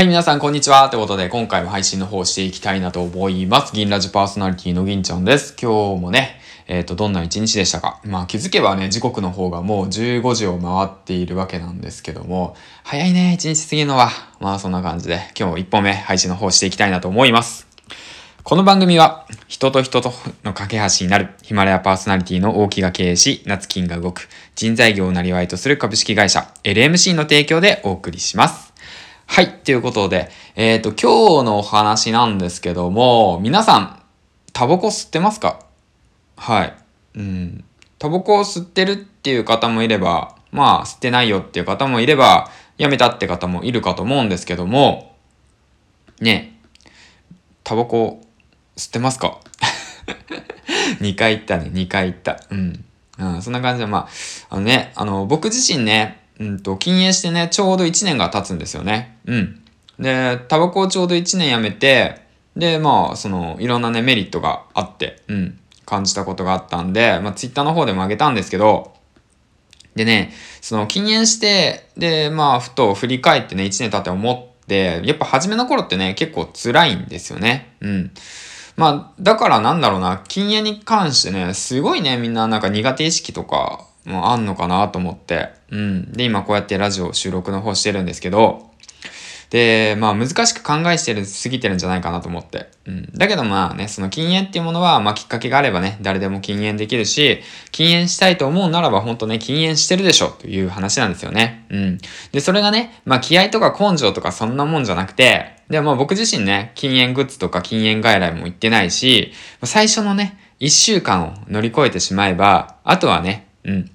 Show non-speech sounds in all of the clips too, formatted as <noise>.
はい、皆さん、こんにちは。ということで、今回も配信の方していきたいなと思います。銀ラジパーソナリティの銀ちゃんです。今日もね、えっ、と、どんな一日でしたか？まあ、気づけばね、時刻の方がもう15時を回っているわけなんですけども、早いね、一日過ぎるのは。まあ、そんな感じで、今日一本目、配信の方していきたいなと思います。この番組は、人と人との架け橋になる、ヒマラヤパーソナリティの大木が経営し、夏金が動く、人材業をなりわいとする株式会社、LMC の提供でお送りします。はい。ということで、えっ、と、今日のお話なんですけども、皆さん、タバコ吸ってますか？はい。うん。タバコを吸ってるっていう方もいれば、まあ、吸ってないよっていう方もいれば、やめたって方もいるかと思うんですけども、ね、タバコ吸ってますか <laughs> ?2 回言ったね、2回言った。うん。うん、そんな感じで、まあ、あのね、あの、僕自身ね、うんと、禁煙してね、ちょうど1年が経つんですよね。うん。で、タバコをちょうど1年やめて、で、まあ、その、いろんなね、メリットがあって、うん、感じたことがあったんで、まあ、ツイッターの方でもあげたんですけど、でね、その、禁煙して、で、まあ、ふと振り返ってね、1年経って思って、やっぱ初めの頃ってね、結構辛いんですよね。うん。まあ、だからなんだろうな、禁煙に関してね、すごいね、みんななんか苦手意識とかもあんのかなと思って。うん。で、今こうやってラジオ収録の方してるんですけど、で、まあ難しく考えしてる、すぎてるんじゃないかなと思って。うん。だけどまあね、その禁煙っていうものは、まあきっかけがあればね、誰でも禁煙できるし、禁煙したいと思うならば、本当ね、禁煙してるでしょという話なんですよね。うん。で、それがね、まあ気合とか根性とかそんなもんじゃなくて、で、まあ僕自身ね、禁煙グッズとか禁煙外来も行ってないし、最初のね、一週間を乗り越えてしまえば、あとはね、うん。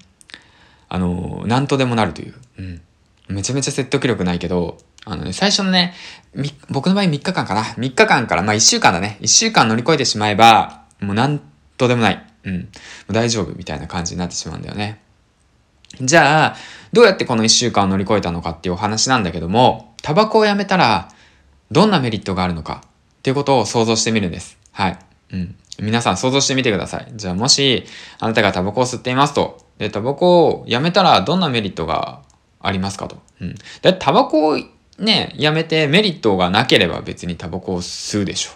あのー、なんとでもなるという。うん。めちゃめちゃ説得力ないけど、あのね、最初のね、み僕の場合3日間かな。3日間から、まあ1週間だね。1週間乗り越えてしまえば、もうなんとでもない。うん。大丈夫みたいな感じになってしまうんだよね。じゃあ、どうやってこの1週間を乗り越えたのかっていうお話なんだけども、タバコをやめたら、どんなメリットがあるのかっていうことを想像してみるんです。はい。うん。皆さん想像してみてください。じゃあもし、あなたがタバコを吸っていますと。で、タバコをやめたらどんなメリットがありますかと。うん。で、タバコをね、やめてメリットがなければ別にタバコを吸うでしょ。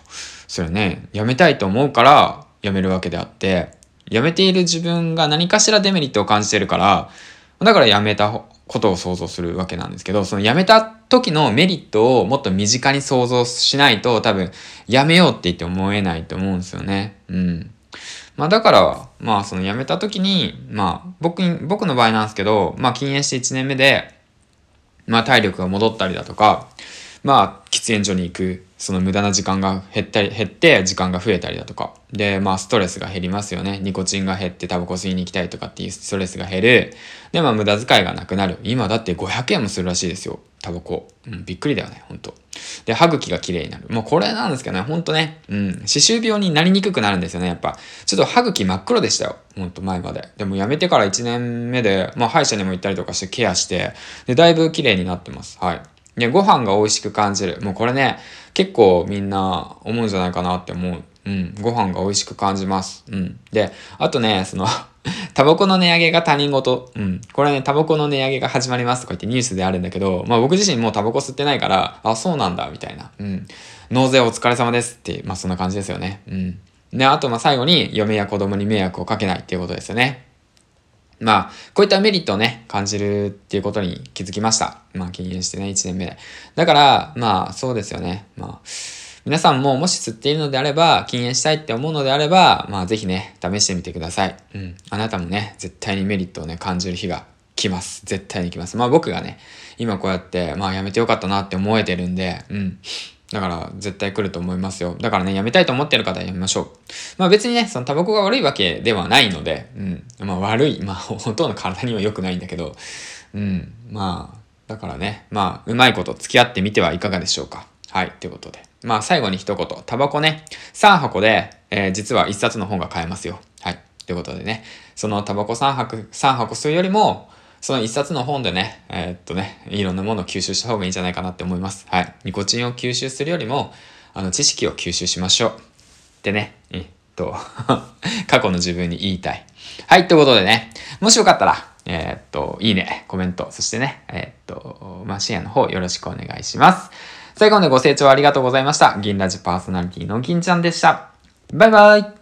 それね、やめたいと思うからやめるわけであって、やめている自分が何かしらデメリットを感じてるから、だからやめたことを想像するわけなんですけど、そのやめた時のメリットをもっと身近に想像しないと多分やめようって言って思えないと思うんですよね。うん。まあだから、まあその辞めた時に、まあ僕に、僕の場合なんですけど、まあ禁煙して1年目で、まあ体力が戻ったりだとか、まあ喫煙所に行く、その無駄な時間が減ったり、減って時間が増えたりだとか。で、まあストレスが減りますよね。ニコチンが減ってタバコ吸いに行きたいとかっていうストレスが減る。で、まあ無駄遣いがなくなる。今だって500円もするらしいですよ。タバコ。うん、びっくりだよね、ほんと。で、歯茎が綺麗になる。もうこれなんですけどね、ほんとね、うん、歯周病になりにくくなるんですよね、やっぱ。ちょっと歯茎真っ黒でしたよ。ほんと前まで。でもやめてから1年目で、まあ歯医者にも行ったりとかしてケアして、で、だいぶ綺麗になってます。はい。で、ご飯が美味しく感じる。もうこれね、結構みんな思うんじゃないかなって思う。うん、ご飯が美味しく感じます。うん。で、あとね、その、<laughs> タバコの値上げが他人事。うん。これね、タバコの値上げが始まりますとか言ってニュースであるんだけど、まあ僕自身もうタバコ吸ってないから、あ、そうなんだ、みたいな。うん。納税お疲れ様ですって、まあそんな感じですよね。うん。で、あとまあ最後に、嫁や子供に迷惑をかけないっていうことですよね。まあ、こういったメリットをね、感じるっていうことに気づきました。まあ、禁煙してね、1年目で。だから、まあ、そうですよね。まあ、皆さんももし吸っているのであれば、禁煙したいって思うのであれば、まあ、ぜひね、試してみてください。うん。あなたもね、絶対にメリットをね、感じる日が来ます。絶対に来ます。まあ、僕がね、今こうやって、まあ、やめてよかったなって思えてるんで、うん。だから、絶対来ると思いますよ。だからね、やめたいと思ってる方はやめましょう。まあ別にね、そのタバコが悪いわけではないので、うん。まあ悪い、まあ本当の体には良くないんだけど、うん。まあ、だからね、まあ、うまいこと付き合ってみてはいかがでしょうか。はい、ということで。まあ最後に一言、タバコね、3箱で、えー実は1冊の本が買えますよ。はい。ということでね、そのタバコ3箱、3箱吸うよりも、その一冊の本でね、えーっとね、いろんなものを吸収した方がいいんじゃないかなって思います。はい。ニコチンを吸収するよりも、あの、知識を吸収しましょう。ってね、えっと、<laughs> 過去の自分に言いたい。はい、ということでね、もしよかったら、えーっと、いいね、コメント、そしてね、えーっと、まあ、シェアの方よろしくお願いします。最後までご清聴ありがとうございました。銀ラジパーソナリティの銀ちゃんでした。バイバイ